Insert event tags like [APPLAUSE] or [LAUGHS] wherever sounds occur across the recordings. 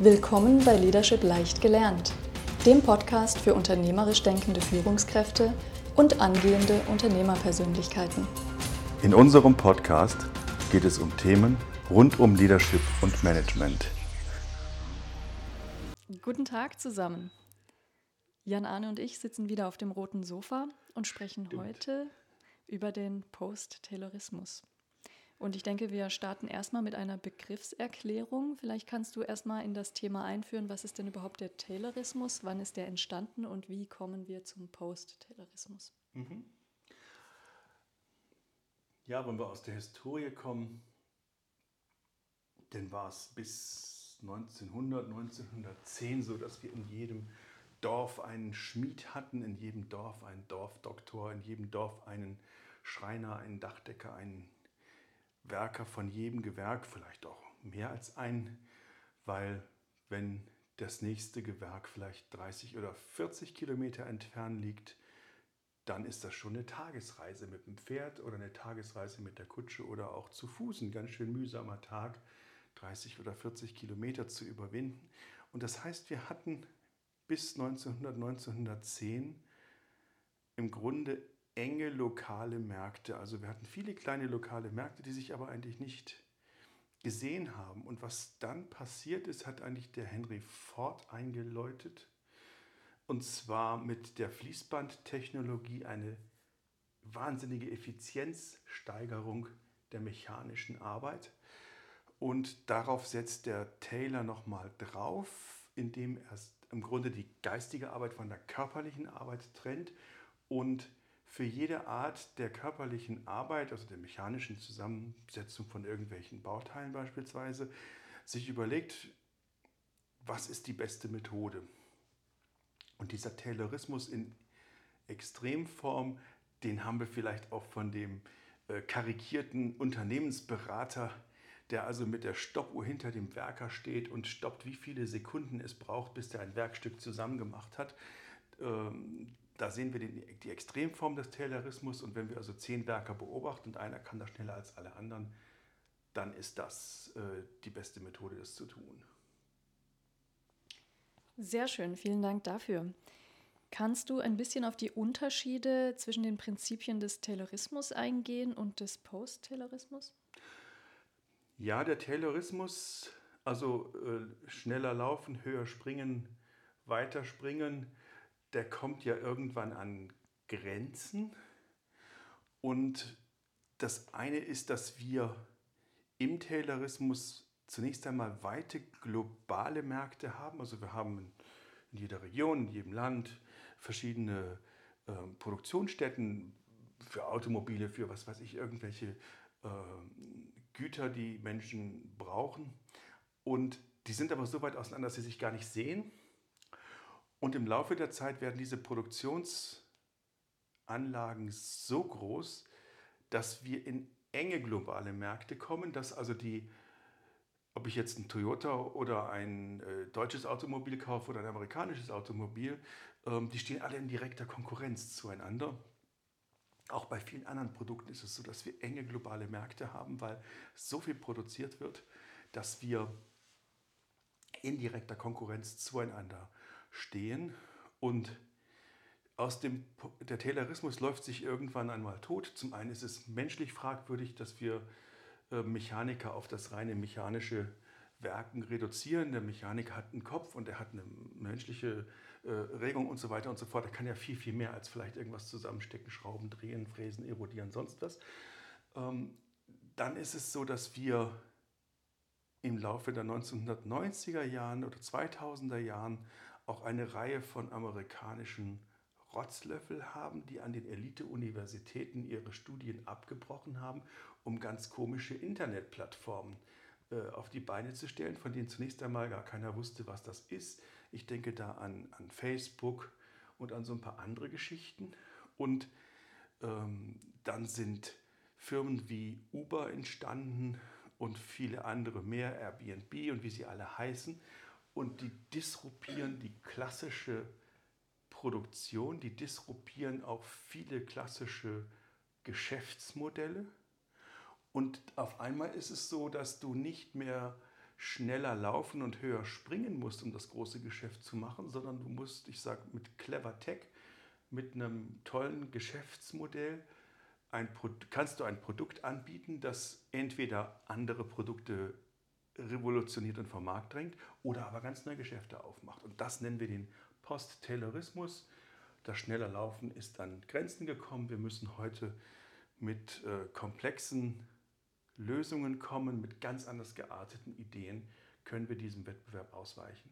Willkommen bei Leadership leicht gelernt, dem Podcast für unternehmerisch denkende Führungskräfte und angehende Unternehmerpersönlichkeiten. In unserem Podcast geht es um Themen rund um Leadership und Management. Guten Tag zusammen. Jan Arne und ich sitzen wieder auf dem roten Sofa und sprechen Stimmt. heute über den Post-Taylorismus. Und ich denke, wir starten erstmal mit einer Begriffserklärung. Vielleicht kannst du erstmal in das Thema einführen, was ist denn überhaupt der Taylorismus, wann ist der entstanden und wie kommen wir zum Post-Taylorismus? Mhm. Ja, wenn wir aus der Historie kommen, dann war es bis 1900, 1910 so, dass wir in jedem Dorf einen Schmied hatten, in jedem Dorf einen Dorfdoktor, in jedem Dorf einen Schreiner, einen Dachdecker, einen Werker von jedem Gewerk, vielleicht auch mehr als ein, weil wenn das nächste Gewerk vielleicht 30 oder 40 Kilometer entfernt liegt, dann ist das schon eine Tagesreise mit dem Pferd oder eine Tagesreise mit der Kutsche oder auch zu Fuß. Ein ganz schön mühsamer Tag, 30 oder 40 Kilometer zu überwinden. Und das heißt, wir hatten bis 1900, 1910 im Grunde enge lokale Märkte. Also wir hatten viele kleine lokale Märkte, die sich aber eigentlich nicht gesehen haben. Und was dann passiert ist, hat eigentlich der Henry Ford eingeläutet. Und zwar mit der Fließbandtechnologie eine wahnsinnige Effizienzsteigerung der mechanischen Arbeit. Und darauf setzt der Taylor nochmal drauf, indem er im Grunde die geistige Arbeit von der körperlichen Arbeit trennt und für jede Art der körperlichen Arbeit, also der mechanischen Zusammensetzung von irgendwelchen Bauteilen beispielsweise, sich überlegt, was ist die beste Methode. Und dieser Taylorismus in Extremform, den haben wir vielleicht auch von dem äh, karikierten Unternehmensberater, der also mit der Stoppuhr hinter dem Werker steht und stoppt, wie viele Sekunden es braucht, bis der ein Werkstück zusammengemacht hat. Ähm, da sehen wir die, die Extremform des Taylorismus und wenn wir also zehn Werker beobachten und einer kann das schneller als alle anderen, dann ist das äh, die beste Methode, das zu tun. Sehr schön, vielen Dank dafür. Kannst du ein bisschen auf die Unterschiede zwischen den Prinzipien des Taylorismus eingehen und des Post-Taylorismus? Ja, der Taylorismus, also äh, schneller laufen, höher springen, weiter springen, der kommt ja irgendwann an Grenzen. Und das eine ist, dass wir im Taylorismus zunächst einmal weite globale Märkte haben. Also wir haben in jeder Region, in jedem Land verschiedene äh, Produktionsstätten für Automobile, für was weiß ich, irgendwelche äh, Güter, die Menschen brauchen. Und die sind aber so weit auseinander, dass sie sich gar nicht sehen. Und im Laufe der Zeit werden diese Produktionsanlagen so groß, dass wir in enge globale Märkte kommen, dass also die, ob ich jetzt ein Toyota oder ein äh, deutsches Automobil kaufe oder ein amerikanisches Automobil, ähm, die stehen alle in direkter Konkurrenz zueinander. Auch bei vielen anderen Produkten ist es so, dass wir enge globale Märkte haben, weil so viel produziert wird, dass wir in direkter Konkurrenz zueinander stehen und aus dem, der Taylorismus läuft sich irgendwann einmal tot. Zum einen ist es menschlich fragwürdig, dass wir äh, Mechaniker auf das reine mechanische Werken reduzieren. Der Mechaniker hat einen Kopf und er hat eine menschliche äh, Regung und so weiter und so fort. Er kann ja viel, viel mehr als vielleicht irgendwas zusammenstecken, Schrauben drehen, fräsen, erodieren, sonst was. Ähm, dann ist es so, dass wir im Laufe der 1990er Jahren oder 2000er Jahren auch eine Reihe von amerikanischen Rotzlöffel haben, die an den Elite-Universitäten ihre Studien abgebrochen haben, um ganz komische Internetplattformen äh, auf die Beine zu stellen, von denen zunächst einmal gar keiner wusste, was das ist. Ich denke da an, an Facebook und an so ein paar andere Geschichten. Und ähm, dann sind Firmen wie Uber entstanden und viele andere mehr, Airbnb und wie sie alle heißen und die disruptieren die klassische Produktion, die disruptieren auch viele klassische Geschäftsmodelle. Und auf einmal ist es so, dass du nicht mehr schneller laufen und höher springen musst, um das große Geschäft zu machen, sondern du musst, ich sage, mit Clever Tech, mit einem tollen Geschäftsmodell, ein, kannst du ein Produkt anbieten, das entweder andere Produkte revolutioniert und vom Markt drängt oder aber ganz neue Geschäfte aufmacht. Und das nennen wir den Post-Taylorismus. Das schneller Laufen ist an Grenzen gekommen. Wir müssen heute mit äh, komplexen Lösungen kommen, mit ganz anders gearteten Ideen, können wir diesem Wettbewerb ausweichen.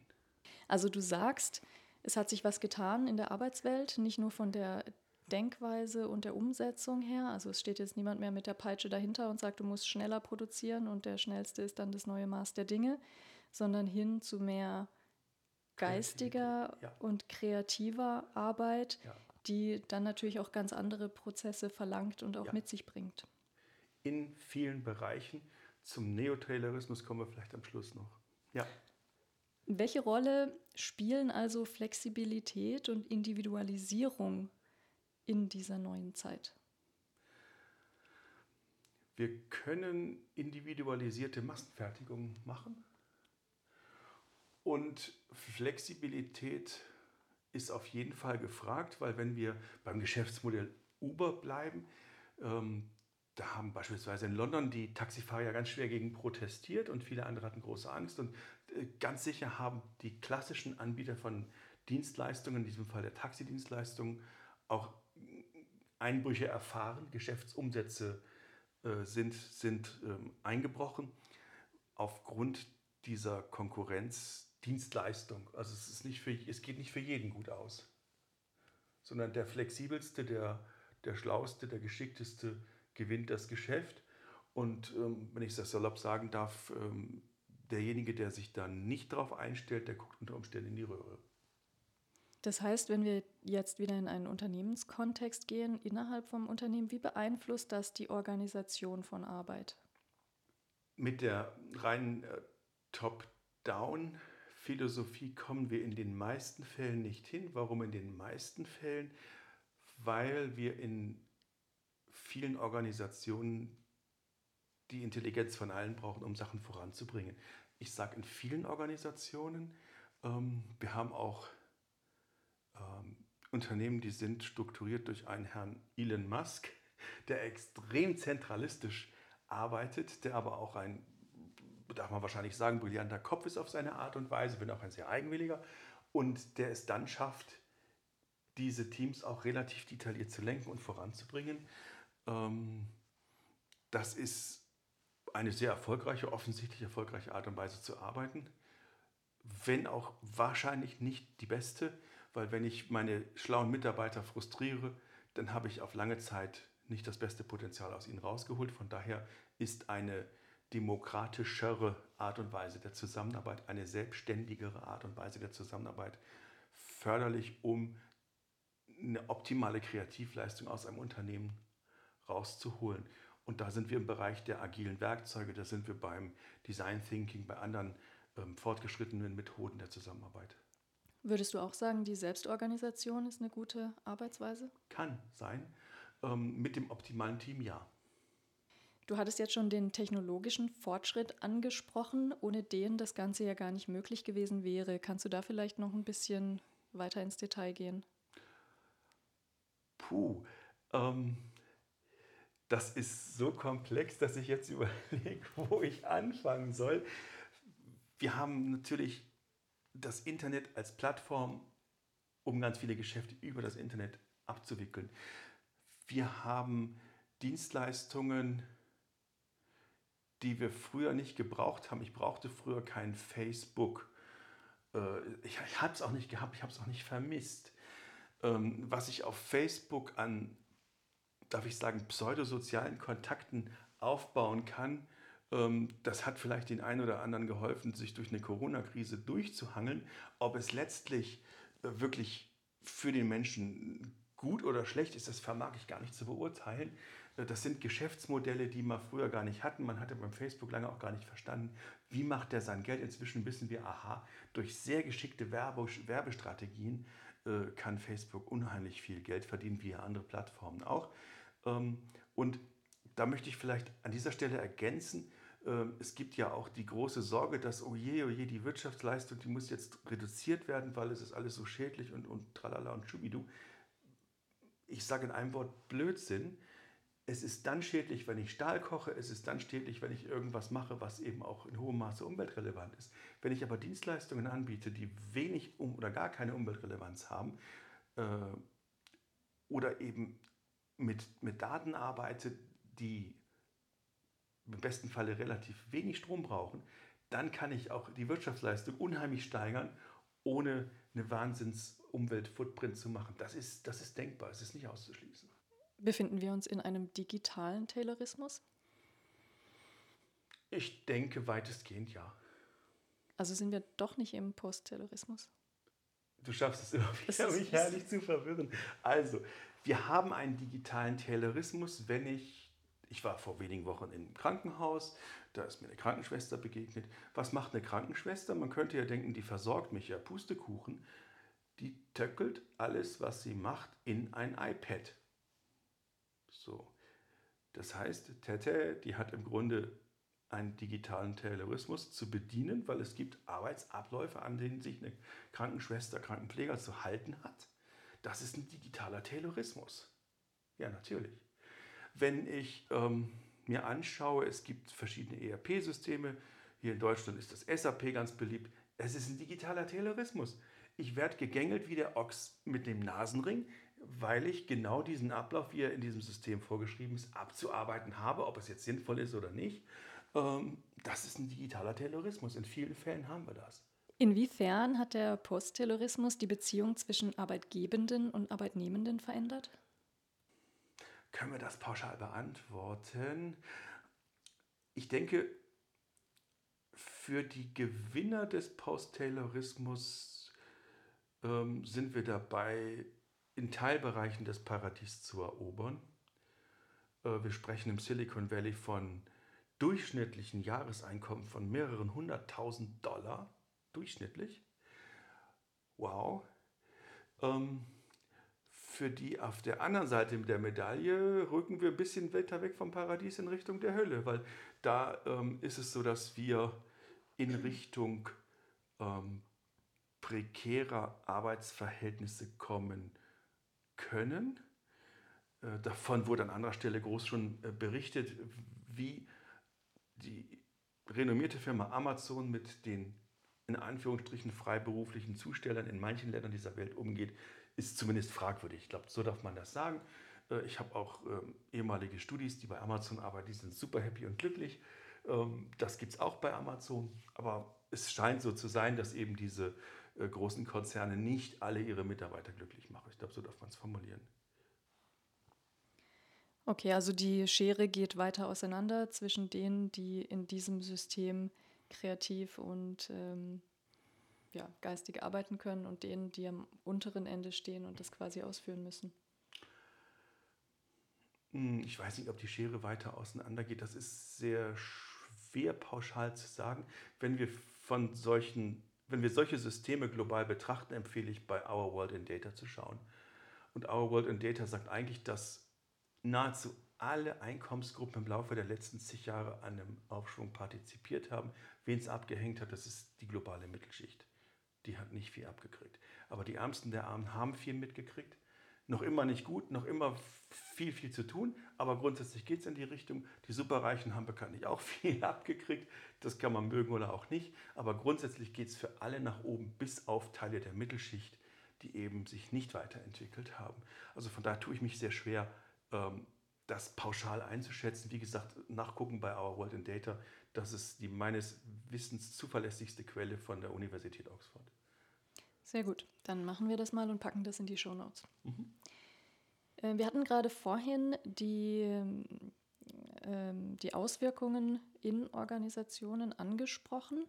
Also du sagst, es hat sich was getan in der Arbeitswelt, nicht nur von der Denkweise und der Umsetzung her. Also es steht jetzt niemand mehr mit der Peitsche dahinter und sagt, du musst schneller produzieren und der schnellste ist dann das neue Maß der Dinge, sondern hin zu mehr geistiger ja. und kreativer Arbeit, ja. die dann natürlich auch ganz andere Prozesse verlangt und auch ja. mit sich bringt. In vielen Bereichen. Zum Neotaylorismus kommen wir vielleicht am Schluss noch. Ja. Welche Rolle spielen also Flexibilität und Individualisierung in dieser neuen Zeit? Wir können individualisierte Massenfertigung machen und Flexibilität ist auf jeden Fall gefragt, weil wenn wir beim Geschäftsmodell Uber bleiben, ähm, da haben beispielsweise in London die Taxifahrer ja ganz schwer gegen protestiert und viele andere hatten große Angst. Und äh, ganz sicher haben die klassischen Anbieter von Dienstleistungen, in diesem Fall der Taxidienstleistungen, auch Einbrüche erfahren, Geschäftsumsätze äh, sind, sind ähm, eingebrochen aufgrund dieser Konkurrenzdienstleistung. Also es, ist nicht für, es geht nicht für jeden gut aus, sondern der flexibelste, der, der schlauste, der geschickteste gewinnt das Geschäft. Und ähm, wenn ich das salopp sagen darf, ähm, derjenige, der sich dann nicht darauf einstellt, der guckt unter Umständen in die Röhre. Das heißt, wenn wir jetzt wieder in einen Unternehmenskontext gehen, innerhalb vom Unternehmen, wie beeinflusst das die Organisation von Arbeit? Mit der reinen äh, Top-Down-Philosophie kommen wir in den meisten Fällen nicht hin. Warum in den meisten Fällen? Weil wir in vielen Organisationen die Intelligenz von allen brauchen, um Sachen voranzubringen. Ich sage in vielen Organisationen, ähm, wir haben auch ähm, Unternehmen, die sind strukturiert durch einen Herrn Elon Musk, der extrem zentralistisch arbeitet, der aber auch ein, darf man wahrscheinlich sagen, brillanter Kopf ist auf seine Art und Weise, wenn auch ein sehr eigenwilliger, und der es dann schafft, diese Teams auch relativ detailliert zu lenken und voranzubringen. Ähm, das ist eine sehr erfolgreiche, offensichtlich erfolgreiche Art und Weise zu arbeiten, wenn auch wahrscheinlich nicht die beste weil wenn ich meine schlauen Mitarbeiter frustriere, dann habe ich auf lange Zeit nicht das beste Potenzial aus ihnen rausgeholt. Von daher ist eine demokratischere Art und Weise der Zusammenarbeit, eine selbstständigere Art und Weise der Zusammenarbeit förderlich, um eine optimale Kreativleistung aus einem Unternehmen rauszuholen. Und da sind wir im Bereich der agilen Werkzeuge, da sind wir beim Design Thinking, bei anderen ähm, fortgeschrittenen Methoden der Zusammenarbeit. Würdest du auch sagen, die Selbstorganisation ist eine gute Arbeitsweise? Kann sein. Ähm, mit dem optimalen Team ja. Du hattest jetzt schon den technologischen Fortschritt angesprochen, ohne den das Ganze ja gar nicht möglich gewesen wäre. Kannst du da vielleicht noch ein bisschen weiter ins Detail gehen? Puh, ähm, das ist so komplex, dass ich jetzt [LAUGHS] überlege, wo ich anfangen soll. Wir haben natürlich das Internet als Plattform, um ganz viele Geschäfte über das Internet abzuwickeln. Wir haben Dienstleistungen, die wir früher nicht gebraucht haben. Ich brauchte früher kein Facebook. Äh, ich, ich habe es auch nicht gehabt, ich habe es auch nicht vermisst. Ähm, was ich auf Facebook an, darf ich sagen, pseudosozialen Kontakten aufbauen kann, das hat vielleicht den einen oder anderen geholfen, sich durch eine Corona-Krise durchzuhangeln. Ob es letztlich äh, wirklich für den Menschen gut oder schlecht ist, das vermag ich gar nicht zu beurteilen. Äh, das sind Geschäftsmodelle, die man früher gar nicht hatten. Man hatte beim Facebook lange auch gar nicht verstanden, wie macht er sein Geld. Inzwischen wissen wir, aha, durch sehr geschickte Werbestrategien äh, kann Facebook unheimlich viel Geld verdienen, wie andere Plattformen auch. Ähm, und da möchte ich vielleicht an dieser Stelle ergänzen, Ähm, es gibt ja auch die große Sorge, dass, oh je, oh je, die Wirtschaftsleistung, die muss jetzt reduziert werden, weil es ist alles so schädlich und, und tralala und schubidu. Ich sage in einem Wort Blödsinn. Es ist dann schädlich, wenn ich Stahl koche, es ist dann schädlich, wenn ich irgendwas mache, was eben auch in hohem Maße umweltrelevant ist. Wenn ich aber Dienstleistungen anbiete, die wenig um oder gar keine Umweltrelevanz haben, äh, oder eben mit, mit Daten arbeite, die im besten Falle relativ wenig Strom brauchen, dann kann ich auch die Wirtschaftsleistung unheimlich steigern, ohne eine Wahnsinns-Umwelt-Footprint zu machen. Das ist, das ist denkbar, es ist nicht auszuschließen. Befinden wir uns in einem digitalen Taylorismus? Ich denke weitestgehend ja. Also sind wir doch nicht im Post-Taylorismus? Du schaffst es immer wieder, mich herrlich zu verwirren. Also, wir haben einen digitalen Taylorismus, wenn ich, ich war vor wenigen Wochen im Krankenhaus, da ist mir eine Krankenschwester begegnet. Was macht eine Krankenschwester? Man könnte ja denken, die versorgt mich ja Pustekuchen. Die töckelt alles, was sie macht, in ein iPad. So. Das heißt, Tete, die hat im Grunde einen digitalen Taylorismus zu bedienen, weil es gibt Arbeitsabläufe, an denen sich eine Krankenschwester, Krankenpfleger zu halten hat. Das ist ein digitaler Taylorismus. Ja, natürlich. Wenn ich ähm, mir anschaue, es gibt verschiedene ERP-Systeme, hier in Deutschland ist das SAP ganz beliebt, es ist ein digitaler Taylorismus. Ich werde gegängelt wie der Ochs mit dem Nasenring, weil ich genau diesen Ablauf, wie er in diesem System vorgeschrieben ist, abzuarbeiten habe, ob es jetzt sinnvoll ist oder nicht. Ähm, das ist ein digitaler Terrorismus. In vielen Fällen haben wir das. Inwiefern hat der Postterrorismus die Beziehung zwischen Arbeitgebenden und Arbeitnehmenden verändert? Können wir das pauschal beantworten? Ich denke, für die Gewinner des Post-Taylorismus ähm, sind wir dabei, in Teilbereichen des Paradies zu erobern. Äh, wir sprechen im Silicon Valley von durchschnittlichen Jahreseinkommen von mehreren hunderttausend Dollar, durchschnittlich. Wow. Ähm, für die auf der anderen Seite der Medaille rücken wir ein bisschen weiter weg vom Paradies in Richtung der Hölle, weil da ähm, ist es so, dass wir in Richtung ähm, prekärer Arbeitsverhältnisse kommen können. Äh, davon wurde an anderer Stelle groß schon äh, berichtet, wie die renommierte Firma Amazon mit den in Anführungsstrichen freiberuflichen Zustellern in manchen Ländern dieser Welt umgeht, ist zumindest fragwürdig. Ich glaube, so darf man das sagen. Äh, ich habe auch ähm, ehemalige Studis, die bei Amazon arbeiten, die sind super happy und glücklich. Ähm, das gibt es auch bei Amazon, aber es scheint so zu sein, dass eben diese äh, großen Konzerne nicht alle ihre Mitarbeiter glücklich machen. Ich glaube, so darf man es formulieren. Okay, also die Schere geht weiter auseinander zwischen denen, die in diesem System kreativ und ähm, ja, geistig arbeiten können und denen, die am unteren Ende stehen und das quasi ausführen müssen. Hm, ich weiß nicht, ob die Schere weiter auseinander geht. Das ist sehr schwer pauschal zu sagen. Wenn wir von solchen, wenn wir solche Systeme global betrachten, empfehle ich bei Our World in Data zu schauen. Und Our World in Data sagt eigentlich, dass nahezu alle Einkommensgruppen im Laufe der letzten zig Jahre an einem Aufschwung partizipiert haben. Wen es abgehängt hat, das ist die globale Mittelschicht. Die hat nicht viel abgekriegt. Aber die Ärmsten der Armen haben viel mitgekriegt. Noch immer nicht gut, noch immer viel, viel zu tun, aber grundsätzlich geht es in die Richtung. Die Superreichen haben bekanntlich auch [LAUGHS] viel abgekriegt. Das kann man mögen oder auch nicht. Aber grundsätzlich geht es für alle nach oben, bis auf Teile der Mittelschicht, die eben sich nicht weiterentwickelt haben. Also von daher tue ich mich sehr schwer, ähm, das pauschal einzuschätzen. Wie gesagt, nachgucken bei Our World in Data. Das ist die meines Wissens zuverlässigste Quelle von der Universität Oxford. Sehr gut. Dann machen wir das mal und packen das in die Show Notes. Mhm. Äh, wir hatten gerade vorhin die, ähm, die Auswirkungen in Organisationen angesprochen.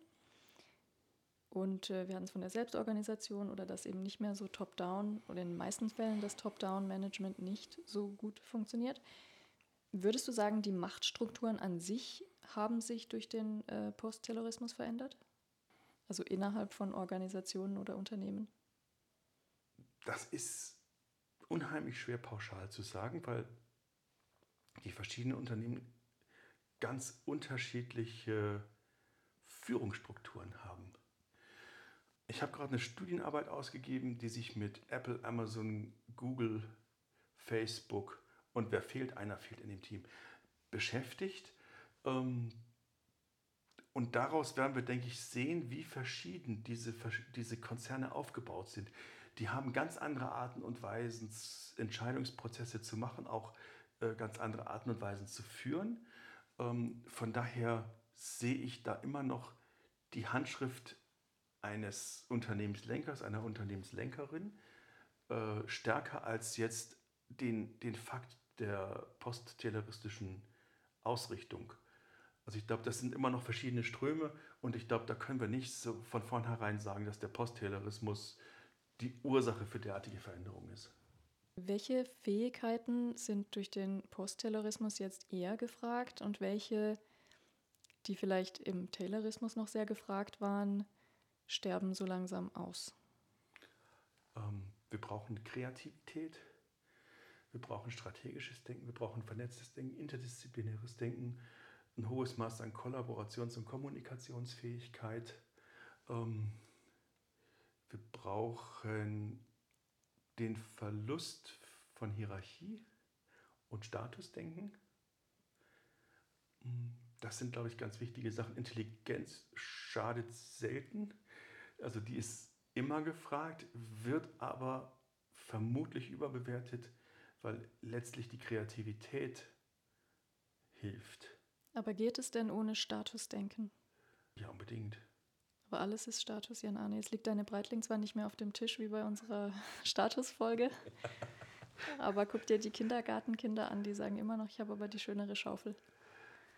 Und äh, wir hatten es von der Selbstorganisation oder dass eben nicht mehr so top-down oder in den meisten Fällen das Top-down-Management nicht so gut funktioniert. Würdest du sagen, die Machtstrukturen an sich haben sich durch den äh, Postterrorismus verändert? Also innerhalb von Organisationen oder Unternehmen? Das ist unheimlich schwer pauschal zu sagen, weil die verschiedenen Unternehmen ganz unterschiedliche Führungsstrukturen haben. Ich habe gerade eine Studienarbeit ausgegeben, die sich mit Apple, Amazon, Google, Facebook und wer fehlt, einer fehlt in dem Team, beschäftigt. Ähm, und daraus werden wir, denke ich, sehen, wie verschieden diese, diese Konzerne aufgebaut sind. Die haben ganz andere Arten und Weisen, Entscheidungsprozesse zu machen, auch äh, ganz andere Arten und Weisen zu führen. Ähm, von daher sehe ich da immer noch die Handschrift eines Unternehmenslenkers, einer Unternehmenslenkerin, äh, stärker als jetzt den, den Fakt der posttelleristischen Ausrichtung. Also ich glaube, das sind immer noch verschiedene Ströme und ich glaube, da können wir nicht so von vornherein sagen, dass der Posttaylorismus die Ursache für derartige Veränderungen ist. Welche Fähigkeiten sind durch den Posttaylorismus jetzt eher gefragt und welche, die vielleicht im Taylorismus noch sehr gefragt waren, sterben so langsam aus? Ähm, wir brauchen Kreativität, wir brauchen strategisches Denken, wir brauchen vernetztes Denken, interdisziplinäres Denken, ein hohes Maß an Kollaborations- und Kommunikationsfähigkeit. Ähm, wir brauchen den Verlust von Hierarchie und Statusdenken. Das sind, glaube ich, ganz wichtige Sachen. Intelligenz schadet selten. Also die ist immer gefragt, wird aber vermutlich überbewertet weil letztlich die Kreativität hilft. Aber geht es denn ohne Statusdenken? Ja, unbedingt. Aber alles ist Status, Jan Arne. Jetzt liegt deine Breitling zwar nicht mehr auf dem Tisch wie bei unserer [LAUGHS] Statusfolge. [LAUGHS] aber guck dir die Kindergartenkinder an, die sagen immer noch, ich habe aber die schönere Schaufel.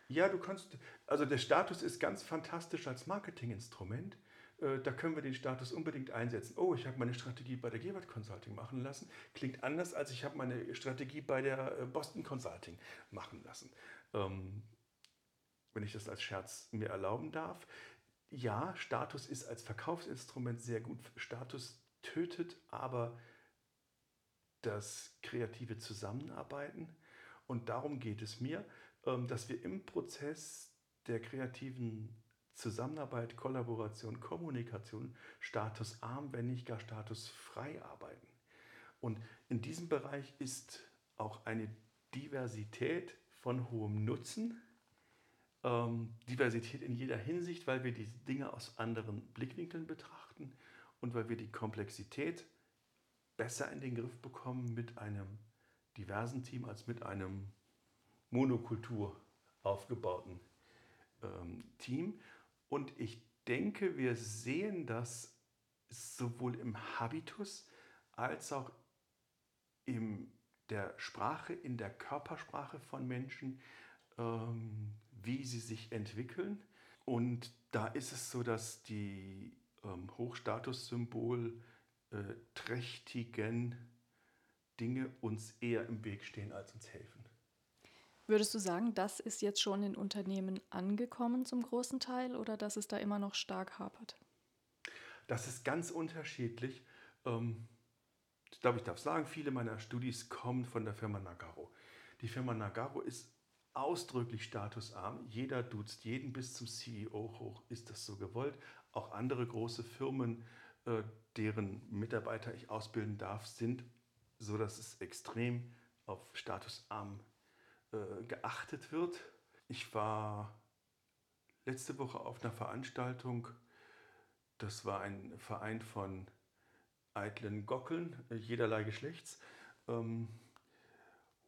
Ja, du kannst, also der Status ist ganz fantastisch als Marketinginstrument. Äh, da können wir den Status unbedingt einsetzen. Oh, ich habe meine Strategie bei der Gewalt Consulting machen lassen. Klingt anders, als ich habe meine Strategie bei der äh, Boston Consulting machen lassen. Wenn ich das als Scherz mir erlauben darf. Ja, Status ist als Verkaufsinstrument sehr gut. Status tötet aber das kreative Zusammenarbeiten. Und darum geht es mir, ähm, dass wir im Prozess der kreativen Zusammenarbeit, Kollaboration, Kommunikation statusarm, wenn nicht gar statusfrei arbeiten. Und in diesem Bereich ist auch eine Diversität von hohem Nutzen, ähm, Diversität in jeder Hinsicht, weil wir die Dinge aus anderen Blickwinkeln betrachten und weil wir die Komplexität besser in den Griff bekommen mit einem diversen Team als mit einem Monokultur aufgebauten ähm, Team. Und ich denke, wir sehen das sowohl im Habitus als auch in der Sprache, in der Körpersprache von Menschen, ähm, wie sie sich entwickeln. Und da ist es so, dass die ähm, Hochstatussymbol äh, trächtigen Dinge uns eher im Weg stehen, als uns helfen. Würdest du sagen, das ist jetzt schon in Unternehmen angekommen zum großen Teil oder dass es da immer noch stark hapert? Das ist ganz unterschiedlich. Ähm, ich glaube, ich darf sagen, viele meiner Studis kommen von der Firma Nagaro. Die Firma Nagaro ist ausdrücklich statusarm. Jeder duzt jeden bis zum CEO hoch. Ist das so gewollt? Auch andere große Firmen, äh, deren Mitarbeiter ich ausbilden darf, sind so, dass es extrem auf statusarm äh, geachtet wird. Ich war letzte Woche auf einer Veranstaltung, das war ein Verein von eitlen Gockeln, äh, jederlei Geschlechts. Ähm,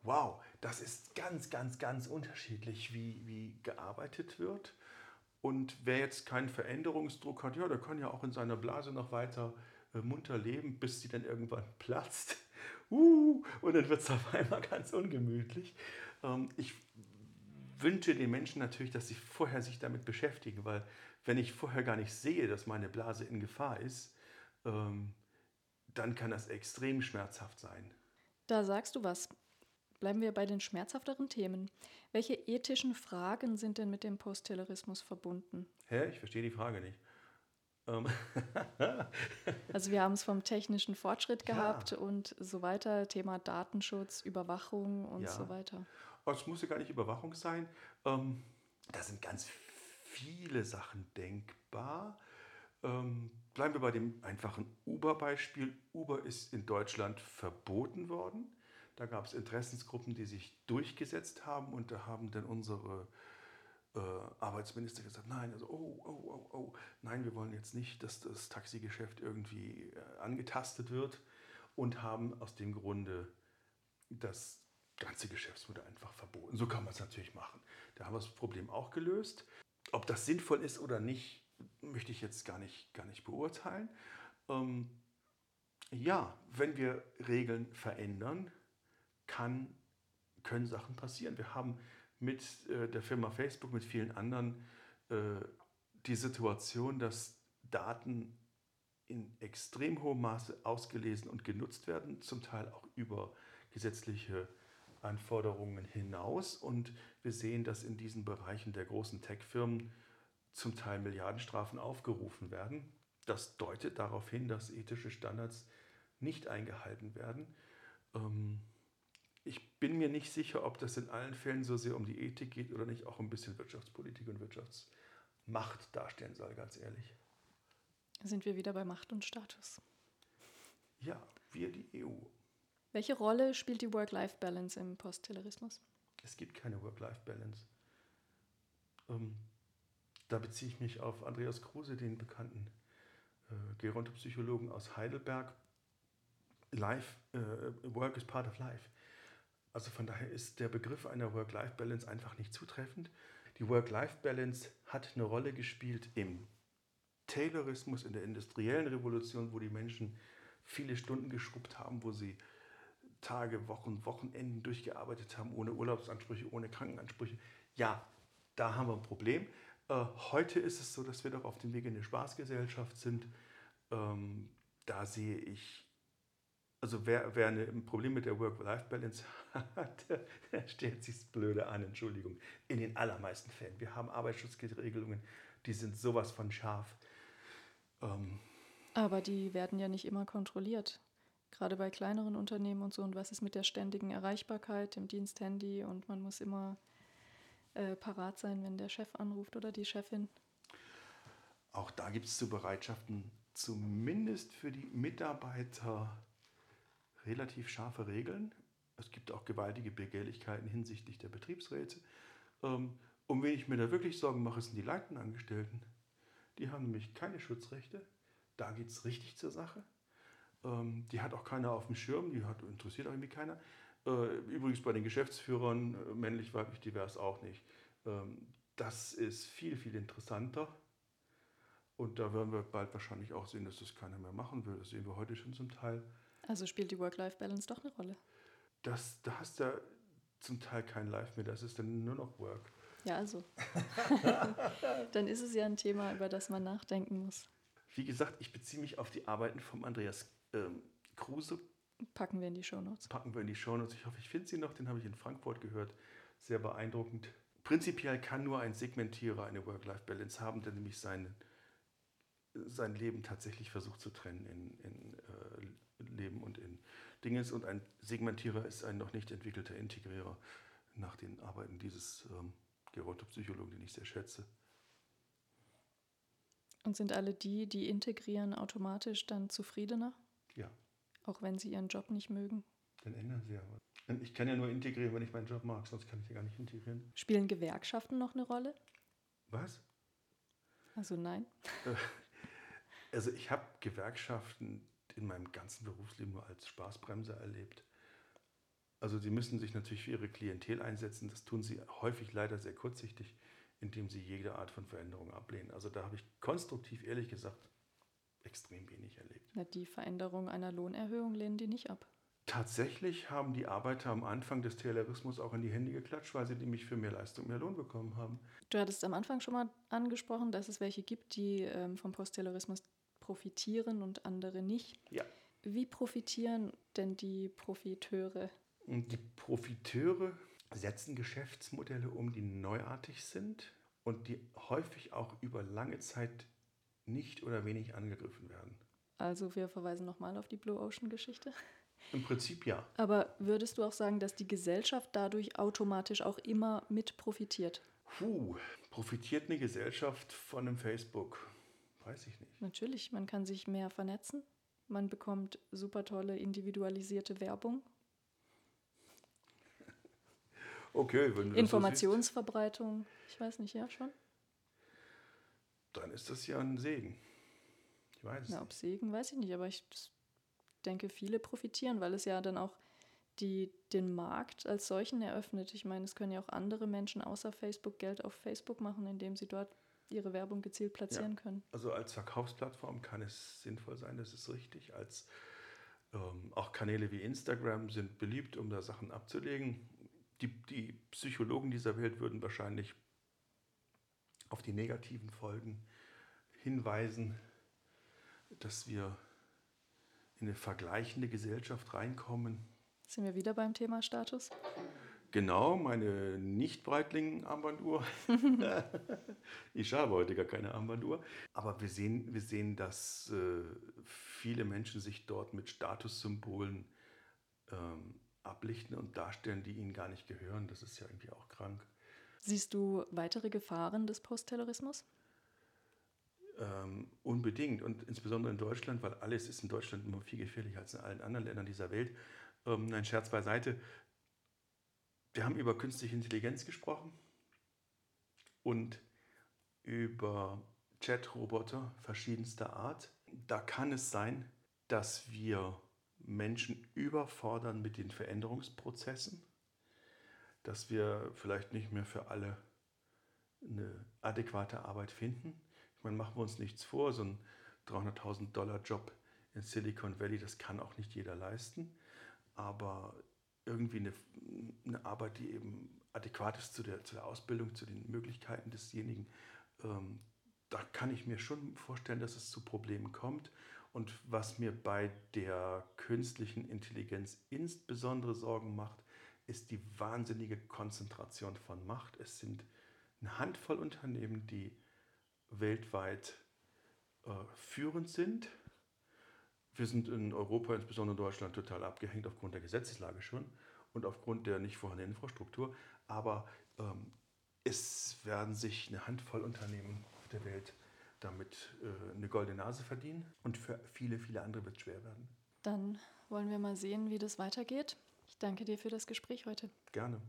wow, das ist ganz, ganz, ganz unterschiedlich, wie, wie gearbeitet wird. Und wer jetzt keinen Veränderungsdruck hat, ja, der kann ja auch in seiner Blase noch weiter äh, munter leben, bis sie dann irgendwann [LAUGHS] platzt. Uh, und dann wird es [LAUGHS] auf einmal ganz ungemütlich. Ähm, ich wünsche den Menschen natürlich, dass sie vorher sich damit beschäftigen, weil wenn ich vorher gar nicht sehe, dass meine Blase in Gefahr ist, ähm, dann kann das extrem schmerzhaft sein. Da sagst du was. Bleiben wir bei den schmerzhafteren Themen. Welche ethischen Fragen sind denn mit dem Postterrorismus verbunden? Hä? Ich verstehe die Frage nicht. Ähm. [LAUGHS] also wir haben es vom technischen Fortschritt gehabt ja. und so weiter, Thema Datenschutz, Überwachung und ja. so weiter. Also es muss ja gar nicht Überwachung sein. Ähm, da sind ganz viele Sachen denkbar. Ähm, bleiben wir bei dem einfachen Uber-Beispiel. Uber ist in Deutschland verboten worden. Da gab es Interessensgruppen, die sich durchgesetzt haben und da haben dann unsere äh, Arbeitsminister gesagt, nein, also oh, oh, oh, oh, nein, wir wollen jetzt nicht, dass das Taxigeschäft irgendwie äh, angetastet wird und haben aus dem Grunde das ganze Geschäftsmodell einfach verboten. So kann man es natürlich machen. Da haben wir das Problem auch gelöst. Ob das sinnvoll ist oder nicht, möchte ich jetzt gar nicht, gar nicht beurteilen. Ähm, ja, wenn wir Regeln verändern, kann, können Sachen passieren. Wir haben mit äh, der Firma Facebook, mit vielen anderen äh, die Situation, dass Daten in extrem hohem Maße ausgelesen und genutzt werden, zum Teil auch über gesetzliche Anforderungen hinaus. Und wir sehen, dass in diesen Bereichen der großen Tech-Firmen zum Teil Milliardenstrafen aufgerufen werden. Das deutet darauf hin, dass ethische Standards nicht eingehalten werden. Ähm, ich bin mir nicht sicher, ob das in allen Fällen so sehr um die Ethik geht oder nicht auch ein bisschen Wirtschaftspolitik und Wirtschaftsmacht darstellen soll, ganz ehrlich. Sind wir wieder bei Macht und Status? Ja, wir die EU. Welche Rolle spielt die Work-Life-Balance im Postillerismus? Es gibt keine Work-Life-Balance. Ähm, da beziehe ich mich auf Andreas Kruse, den bekannten äh, Gerontopsychologen aus Heidelberg. Life, äh, Work is part of life. Also von daher ist der Begriff einer Work-Life-Balance einfach nicht zutreffend. Die Work-Life-Balance hat eine Rolle gespielt im Taylorismus, in der industriellen Revolution, wo die Menschen viele Stunden geschrubbt haben, wo sie Tage, Wochen, Wochenenden durchgearbeitet haben, ohne Urlaubsansprüche, ohne Krankenansprüche. Ja, da haben wir ein Problem. Äh, heute ist es so, dass wir doch auf dem Weg in eine Spaßgesellschaft sind. Ähm, da sehe ich also wer, wer ein Problem mit der Work-Life-Balance hat, der [LAUGHS] stellt sich blöde an, Entschuldigung. In den allermeisten Fällen. Wir haben Arbeitsschutzregelungen, die sind sowas von scharf. Ähm Aber die werden ja nicht immer kontrolliert. Gerade bei kleineren Unternehmen und so. Und was ist mit der ständigen Erreichbarkeit, dem Diensthandy und man muss immer äh, parat sein, wenn der Chef anruft oder die Chefin? Auch da gibt es zu Bereitschaften, zumindest für die Mitarbeiter relativ scharfe Regeln. Es gibt auch gewaltige Begehrlichkeiten hinsichtlich der Betriebsräte. Ähm, um wen ich mir da wirklich Sorgen mache, sind die leitenden Angestellten. Die haben nämlich keine Schutzrechte. Da geht es richtig zur Sache. Ähm, die hat auch keiner auf dem Schirm, die hat, interessiert auch irgendwie keiner. Äh, übrigens bei den Geschäftsführern, äh, männlich, weiblich, divers auch nicht. Ähm, das ist viel, viel interessanter. Und da werden wir bald wahrscheinlich auch sehen, dass das keiner mehr machen will. Das sehen wir heute schon zum Teil. Also spielt die Work-Life-Balance doch eine Rolle. Das, da hast du ja zum Teil kein Life mehr, das ist dann nur noch Work. Ja, also. [LAUGHS] dann ist es ja ein Thema, über das man nachdenken muss. Wie gesagt, ich beziehe mich auf die Arbeiten von Andreas ähm, Kruse. Packen wir in die Shownotes. Packen wir in die Shownotes. Ich hoffe, ich finde sie noch. Den habe ich in Frankfurt gehört. Sehr beeindruckend. Prinzipiell kann nur ein Segmentierer eine Work-Life-Balance haben, der nämlich seinen, sein Leben tatsächlich versucht zu trennen in, in äh, Leben und in Dinges. Und ein Segmentierer ist ein noch nicht entwickelter Integrierer nach den Arbeiten dieses ähm, Gerontopsychologen, den ich sehr schätze. Und sind alle die, die integrieren, automatisch dann zufriedener? Ja. Auch wenn sie ihren Job nicht mögen? Dann ändern sie ja was. Ich kann ja nur integrieren, wenn ich meinen Job mag, sonst kann ich ja gar nicht integrieren. Spielen Gewerkschaften noch eine Rolle? Was? Also nein. Also ich habe Gewerkschaften in meinem ganzen Berufsleben nur als Spaßbremse erlebt. Also sie müssen sich natürlich für ihre Klientel einsetzen. Das tun sie häufig leider sehr kurzsichtig, indem sie jede Art von Veränderung ablehnen. Also da habe ich konstruktiv, ehrlich gesagt, extrem wenig erlebt. Na, die Veränderung einer Lohnerhöhung lehnen die nicht ab. Tatsächlich haben die Arbeiter am Anfang des Taylorismus auch in die Hände geklatscht, weil sie nämlich für mehr Leistung mehr Lohn bekommen haben. Du hattest am Anfang schon mal angesprochen, dass es welche gibt, die ähm, vom Posttaylorismus profitieren und andere nicht. Ja. Wie profitieren denn die Profiteure? Die Profiteure setzen Geschäftsmodelle um, die neuartig sind und die häufig auch über lange Zeit nicht oder wenig angegriffen werden. Also wir verweisen nochmal auf die Blue Ocean-Geschichte. Im Prinzip ja. Aber würdest du auch sagen, dass die Gesellschaft dadurch automatisch auch immer mit profitiert? Puh, profitiert eine Gesellschaft von einem Facebook? Weiß ich nicht. Natürlich, man kann sich mehr vernetzen. Man bekommt super tolle individualisierte Werbung. [LAUGHS] Okay, wenn du Informationsverbreitung, ich weiß nicht, ja schon. Dann ist das ja ein Segen. Ich weiß Na, ob Segen, weiß ich nicht, aber ich denke, viele profitieren, weil es ja dann auch die, den Markt als solchen eröffnet. Ich meine, es können ja auch andere Menschen außer Facebook Geld auf Facebook machen, indem sie dort ihre Werbung gezielt platzieren ja. können. Also als Verkaufsplattform kann es sinnvoll sein, das ist richtig. Als ähm, auch Kanäle wie Instagram sind beliebt, um da Sachen abzulegen. Die, die Psychologen dieser Welt würden wahrscheinlich auf die negativen Folgen hinweisen, dass wir in eine vergleichende Gesellschaft reinkommen. Sind wir wieder beim Thema Status? Genau, meine Nicht-Breitling-Armbanduhr. [LAUGHS] ich habe heute gar keine Armbanduhr. Aber wir sehen, wir sehen dass äh, viele Menschen sich dort mit Statussymbolen ähm, ablichten und darstellen, die ihnen gar nicht gehören. Das ist ja irgendwie auch krank. Siehst du weitere Gefahren des Postterrorismus? Ähm, unbedingt und insbesondere in Deutschland, weil alles ist in Deutschland immer viel gefährlicher als in allen anderen Ländern dieser Welt. Ähm, ein Scherz beiseite. Wir haben über künstliche Intelligenz gesprochen und über Chat-Roboter verschiedenster Art. Da kann es sein, dass wir Menschen überfordern mit den Veränderungsprozessen, dass wir vielleicht nicht mehr für alle eine adäquate Arbeit finden. Ich meine, machen wir uns nichts vor, so ein 300.000 Dollar Job in Silicon Valley, das kann auch nicht jeder leisten, aber irgendwie eine, eine Arbeit, die eben adäquat ist zu der, zu der Ausbildung, zu den Möglichkeiten desjenigen, ähm, da kann ich mir schon vorstellen, dass es zu Problemen kommt. Und was mir bei der künstlichen Intelligenz insbesondere Sorgen macht, ist die wahnsinnige Konzentration von Macht. Es sind eine Handvoll Unternehmen, die weltweit äh, führend sind. Wir sind in Europa, insbesondere in Deutschland, total abgehängt aufgrund der Gesetzeslage schon und aufgrund der nicht vorhandenen Infrastruktur. Aber ähm, es werden sich eine Handvoll Unternehmen auf der Welt damit äh, eine goldene Nase verdienen und für viele, viele andere wird es schwer werden. Dann wollen wir mal sehen, wie das weitergeht. Ich danke dir für das Gespräch heute. Gerne.